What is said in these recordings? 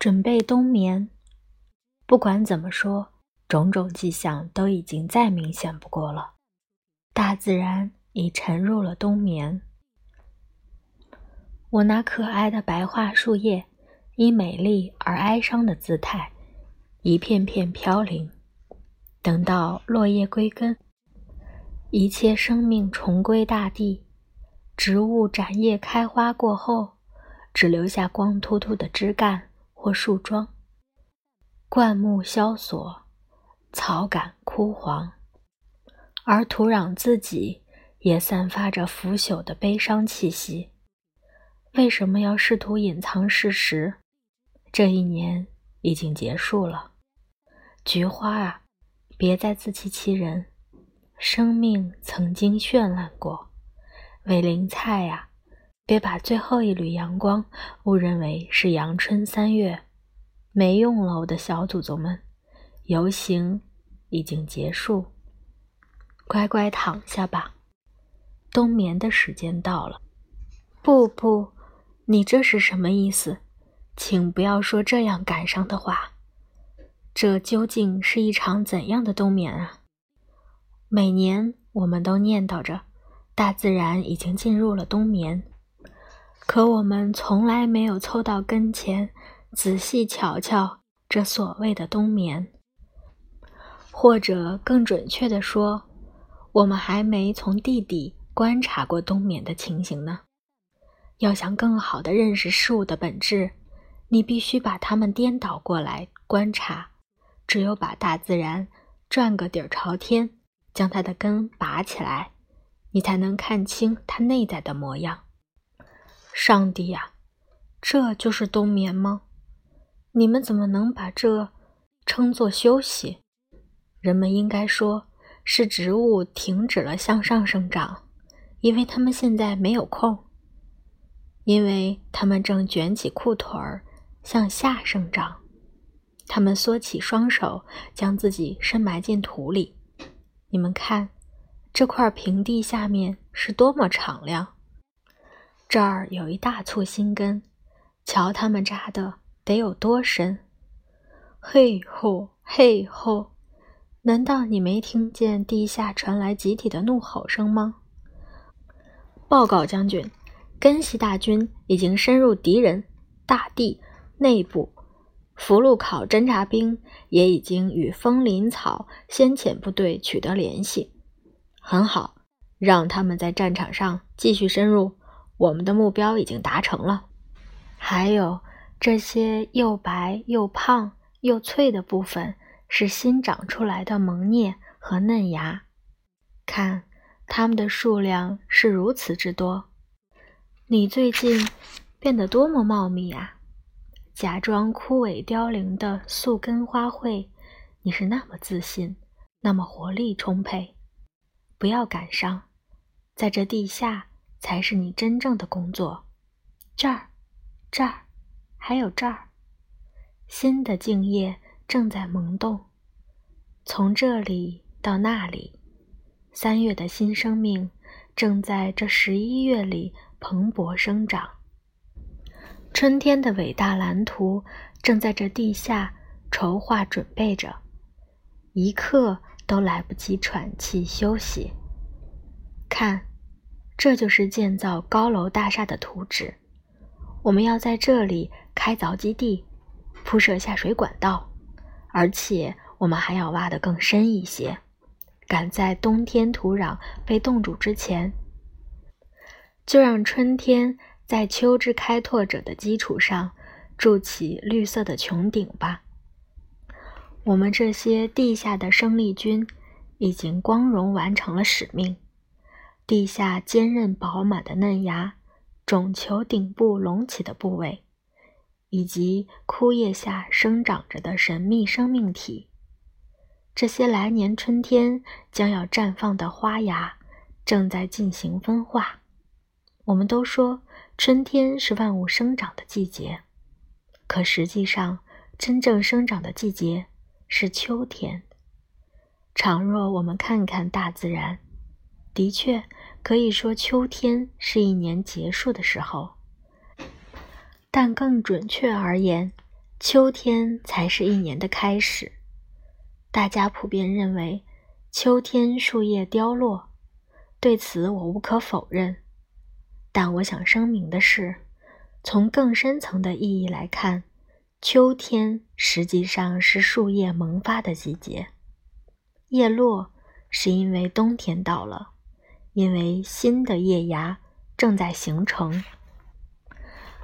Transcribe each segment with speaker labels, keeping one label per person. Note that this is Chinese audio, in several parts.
Speaker 1: 准备冬眠。不管怎么说，种种迹象都已经再明显不过了。大自然已沉入了冬眠。我那可爱的白桦树叶，以美丽而哀伤的姿态，一片片飘零。等到落叶归根，一切生命重归大地，植物展叶开花过后，只留下光秃秃的枝干或树桩，灌木萧索，草杆枯黄，而土壤自己也散发着腐朽的悲伤气息。为什么要试图隐藏事实？这一年已经结束了，菊花啊！别再自欺欺人，生命曾经绚烂过。伪灵菜呀，别把最后一缕阳光误认为是阳春三月。没用了，我的小祖宗们，游行已经结束，乖乖躺下吧，冬眠的时间到了。不不，你这是什么意思？请不要说这样感伤的话。这究竟是一场怎样的冬眠啊？每年我们都念叨着，大自然已经进入了冬眠，可我们从来没有凑到跟前，仔细瞧瞧这所谓的冬眠。或者更准确地说，我们还没从地底观察过冬眠的情形呢。要想更好地认识事物的本质，你必须把它们颠倒过来观察。只有把大自然转个底儿朝天，将它的根拔起来，你才能看清它内在的模样。上帝呀，这就是冬眠吗？你们怎么能把这称作休息？人们应该说是植物停止了向上生长，因为他们现在没有空，因为他们正卷起裤腿儿向下生长。他们缩起双手，将自己深埋进土里。你们看，这块平地下面是多么敞亮！这儿有一大簇新根，瞧它们扎的得有多深！嘿吼，嘿吼！难道你没听见地下传来集体的怒吼声吗？报告将军，根系大军已经深入敌人大地内部。福禄考侦察兵也已经与风林草先遣部队取得联系，很好，让他们在战场上继续深入。我们的目标已经达成了。还有这些又白又胖又脆的部分，是新长出来的萌叶和嫩芽。看，它们的数量是如此之多。你最近变得多么茂密啊！假装枯萎凋零的宿根花卉，你是那么自信，那么活力充沛。不要感伤，在这地下才是你真正的工作。这儿，这儿，还有这儿，新的敬业正在萌动。从这里到那里，三月的新生命正在这十一月里蓬勃生长。春天的伟大蓝图正在这地下筹划准备着，一刻都来不及喘气休息。看，这就是建造高楼大厦的图纸。我们要在这里开凿基地，铺设下水管道，而且我们还要挖得更深一些，赶在冬天土壤被冻住之前，就让春天。在秋之开拓者的基础上，筑起绿色的穹顶吧。我们这些地下的生力军已经光荣完成了使命。地下坚韧饱满的嫩芽，种球顶部隆起的部位，以及枯叶下生长着的神秘生命体，这些来年春天将要绽放的花芽，正在进行分化。我们都说。春天是万物生长的季节，可实际上，真正生长的季节是秋天。倘若我们看看大自然，的确可以说秋天是一年结束的时候。但更准确而言，秋天才是一年的开始。大家普遍认为，秋天树叶凋落，对此我无可否认。但我想声明的是，从更深层的意义来看，秋天实际上是树叶萌发的季节。叶落是因为冬天到了，因为新的叶芽正在形成。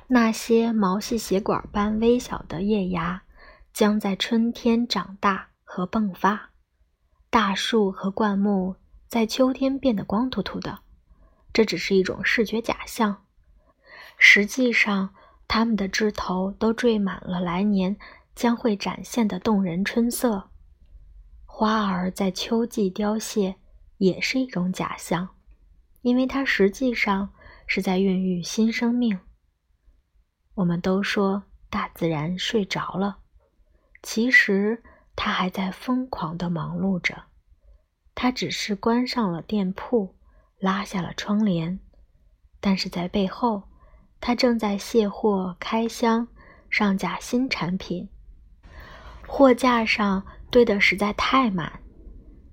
Speaker 1: 那些毛细血管般微小的叶芽，将在春天长大。和迸发，大树和灌木在秋天变得光秃秃的，这只是一种视觉假象。实际上，它们的枝头都缀满了来年将会展现的动人春色。花儿在秋季凋谢，也是一种假象，因为它实际上是在孕育新生命。我们都说大自然睡着了，其实。他还在疯狂地忙碌着，他只是关上了店铺，拉下了窗帘，但是在背后，他正在卸货、开箱、上架新产品。货架上堆得实在太满，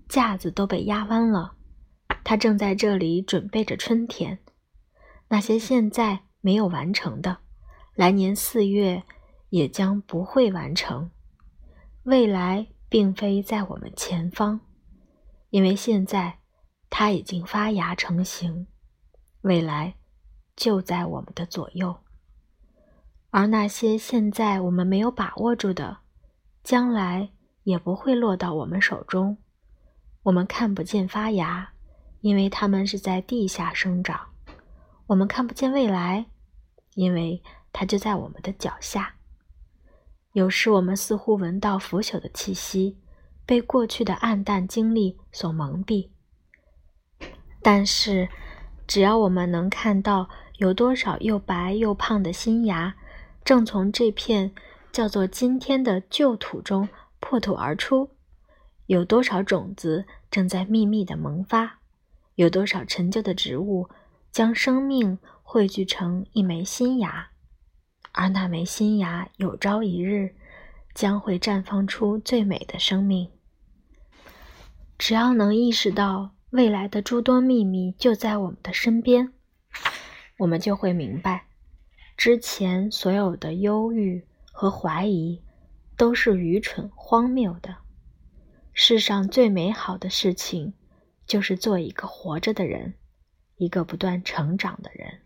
Speaker 1: 架子都被压弯了。他正在这里准备着春天，那些现在没有完成的，来年四月也将不会完成。未来并非在我们前方，因为现在它已经发芽成型；未来就在我们的左右，而那些现在我们没有把握住的，将来也不会落到我们手中。我们看不见发芽，因为它们是在地下生长；我们看不见未来，因为它就在我们的脚下。有时我们似乎闻到腐朽的气息，被过去的暗淡经历所蒙蔽。但是，只要我们能看到有多少又白又胖的新芽，正从这片叫做今天的旧土中破土而出；有多少种子正在秘密的萌发；有多少陈旧的植物将生命汇聚成一枚新芽。而那枚新芽有朝一日将会绽放出最美的生命。只要能意识到未来的诸多秘密就在我们的身边，我们就会明白，之前所有的忧郁和怀疑都是愚蠢荒谬的。世上最美好的事情，就是做一个活着的人，一个不断成长的人。